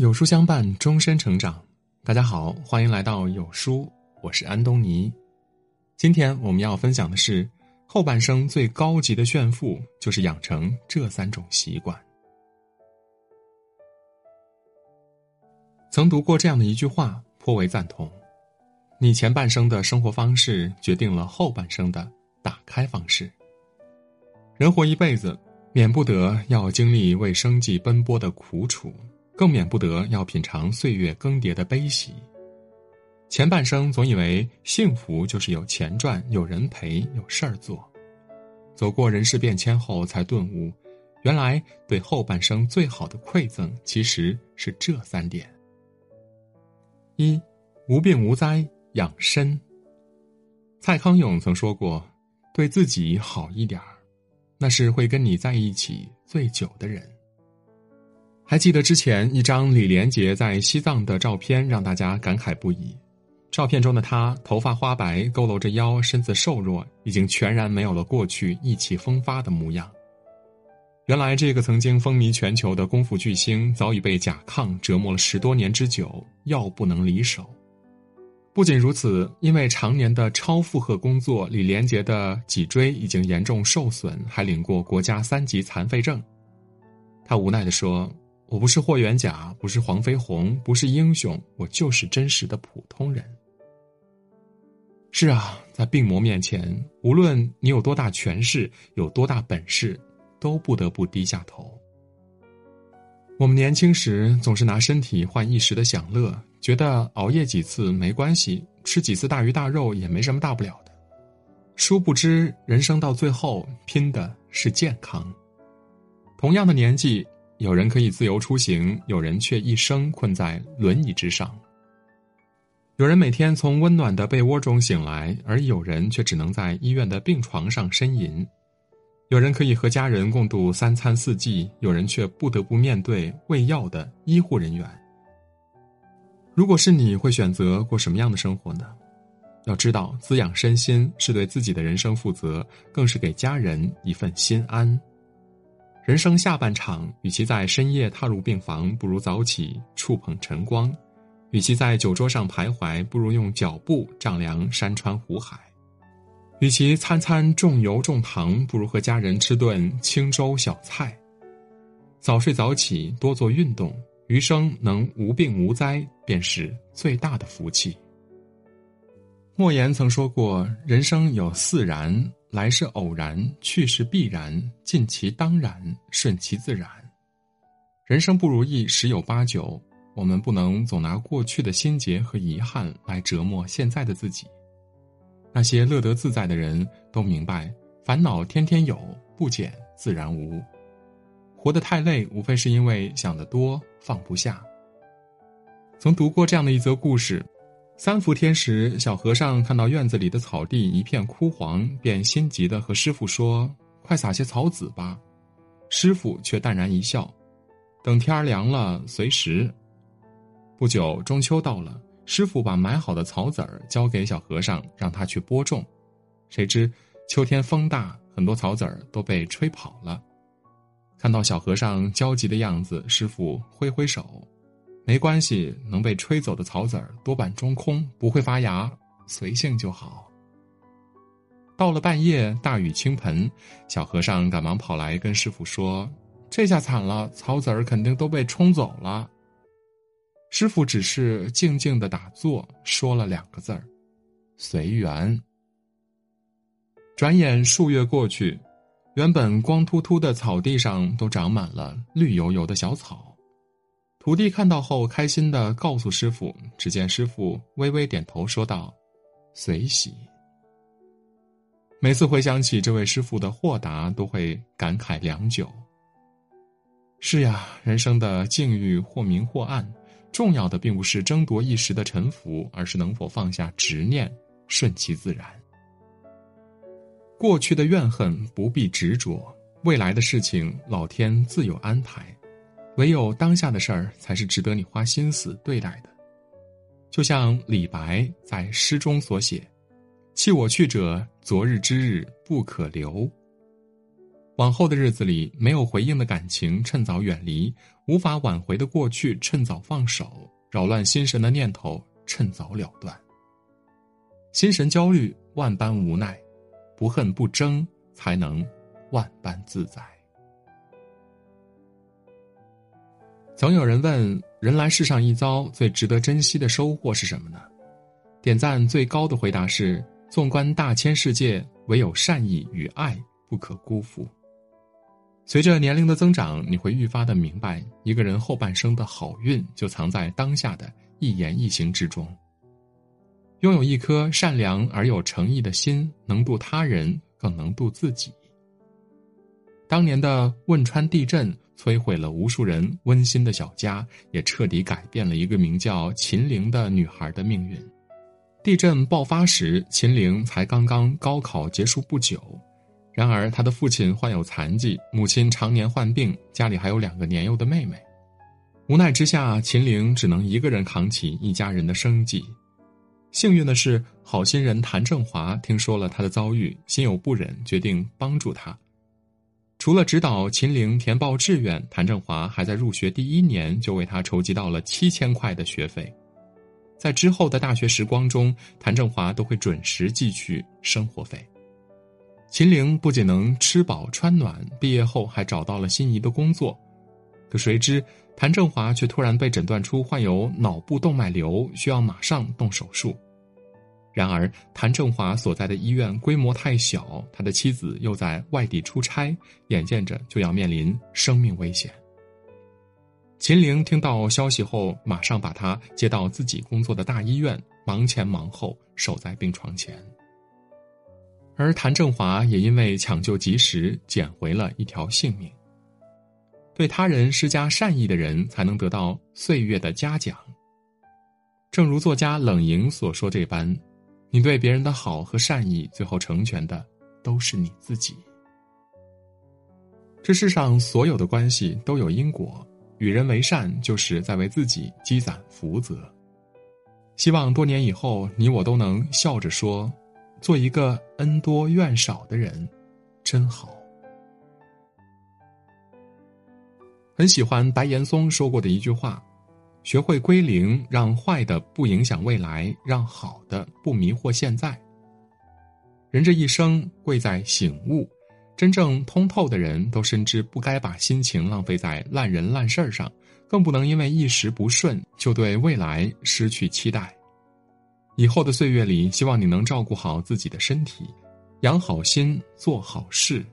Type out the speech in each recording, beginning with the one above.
有书相伴，终身成长。大家好，欢迎来到有书，我是安东尼。今天我们要分享的是，后半生最高级的炫富，就是养成这三种习惯。曾读过这样的一句话，颇为赞同：你前半生的生活方式，决定了后半生的打开方式。人活一辈子，免不得要经历为生计奔波的苦楚。更免不得要品尝岁月更迭的悲喜。前半生总以为幸福就是有钱赚、有人陪、有事儿做，走过人事变迁后，才顿悟，原来对后半生最好的馈赠其实是这三点：一、无病无灾养身。蔡康永曾说过：“对自己好一点儿，那是会跟你在一起最久的人。”还记得之前一张李连杰在西藏的照片，让大家感慨不已。照片中的他，头发花白，佝偻着腰，身子瘦弱，已经全然没有了过去意气风发的模样。原来，这个曾经风靡全球的功夫巨星，早已被甲亢折磨了十多年之久，药不能离手。不仅如此，因为常年的超负荷工作，李连杰的脊椎已经严重受损，还领过国家三级残废证。他无奈地说。我不是霍元甲，不是黄飞鸿，不是英雄，我就是真实的普通人。是啊，在病魔面前，无论你有多大权势，有多大本事，都不得不低下头。我们年轻时总是拿身体换一时的享乐，觉得熬夜几次没关系，吃几次大鱼大肉也没什么大不了的。殊不知，人生到最后拼的是健康。同样的年纪。有人可以自由出行，有人却一生困在轮椅之上。有人每天从温暖的被窝中醒来，而有人却只能在医院的病床上呻吟。有人可以和家人共度三餐四季，有人却不得不面对喂药的医护人员。如果是你会选择过什么样的生活呢？要知道，滋养身心是对自己的人生负责，更是给家人一份心安。人生下半场，与其在深夜踏入病房，不如早起触碰晨光；与其在酒桌上徘徊，不如用脚步丈量山川湖海；与其餐餐重油重糖，不如和家人吃顿清粥小菜。早睡早起，多做运动，余生能无病无灾，便是最大的福气。莫言曾说过：“人生有四然。”来是偶然，去是必然，尽其当然，顺其自然。人生不如意十有八九，我们不能总拿过去的心结和遗憾来折磨现在的自己。那些乐得自在的人都明白，烦恼天天有，不减自然无。活得太累，无非是因为想得多，放不下。曾读过这样的一则故事。三伏天时，小和尚看到院子里的草地一片枯黄，便心急的和师傅说：“快撒些草籽吧。”师傅却淡然一笑：“等天儿凉了，随时。”不久，中秋到了，师傅把买好的草籽儿交给小和尚，让他去播种。谁知秋天风大，很多草籽儿都被吹跑了。看到小和尚焦急的样子，师傅挥挥手。没关系，能被吹走的草籽儿多半中空，不会发芽，随性就好。到了半夜，大雨倾盆，小和尚赶忙跑来跟师傅说：“这下惨了，草籽儿肯定都被冲走了。”师傅只是静静的打坐，说了两个字儿：“随缘。”转眼数月过去，原本光秃秃的草地上都长满了绿油油的小草。徒弟看到后，开心的告诉师傅。只见师傅微微点头，说道：“随喜。”每次回想起这位师傅的豁达，都会感慨良久。是呀，人生的境遇或明或暗，重要的并不是争夺一时的沉浮，而是能否放下执念，顺其自然。过去的怨恨不必执着，未来的事情老天自有安排。唯有当下的事儿才是值得你花心思对待的，就像李白在诗中所写：“弃我去者，昨日之日不可留。”往后的日子里，没有回应的感情趁早远离，无法挽回的过去趁早放手，扰乱心神的念头趁早了断。心神焦虑，万般无奈，不恨不争，才能万般自在。总有人问：人来世上一遭，最值得珍惜的收获是什么呢？点赞最高的回答是：纵观大千世界，唯有善意与爱不可辜负。随着年龄的增长，你会愈发的明白，一个人后半生的好运就藏在当下的一言一行之中。拥有一颗善良而有诚意的心，能渡他人，更能渡自己。当年的汶川地震摧毁了无数人温馨的小家，也彻底改变了一个名叫秦玲的女孩的命运。地震爆发时，秦玲才刚刚高考结束不久，然而她的父亲患有残疾，母亲常年患病，家里还有两个年幼的妹妹。无奈之下，秦玲只能一个人扛起一家人的生计。幸运的是，好心人谭正华听说了他的遭遇，心有不忍，决定帮助他。除了指导秦岭填报志愿，谭振华还在入学第一年就为他筹集到了七千块的学费。在之后的大学时光中，谭振华都会准时寄去生活费。秦岭不仅能吃饱穿暖，毕业后还找到了心仪的工作。可谁知，谭振华却突然被诊断出患有脑部动脉瘤，需要马上动手术。然而，谭正华所在的医院规模太小，他的妻子又在外地出差，眼见着就要面临生命危险。秦玲听到消息后，马上把他接到自己工作的大医院，忙前忙后守在病床前。而谭正华也因为抢救及时，捡回了一条性命。对他人施加善意的人，才能得到岁月的嘉奖。正如作家冷莹所说这般，你对别人的好和善意，最后成全的都是你自己。这世上所有的关系都有因果，与人为善，就是在为自己积攒福泽。希望多年以后，你我都能笑着说：“做一个恩多怨少的人，真好。”很喜欢白岩松说过的一句话：“学会归零，让坏的不影响未来，让好的不迷惑现在。”人这一生贵在醒悟，真正通透的人都深知不该把心情浪费在烂人烂事儿上，更不能因为一时不顺就对未来失去期待。以后的岁月里，希望你能照顾好自己的身体，养好心，做好事。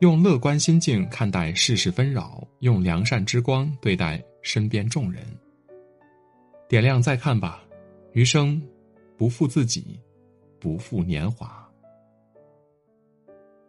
用乐观心境看待世事纷扰，用良善之光对待身边众人。点亮再看吧，余生不负自己，不负年华。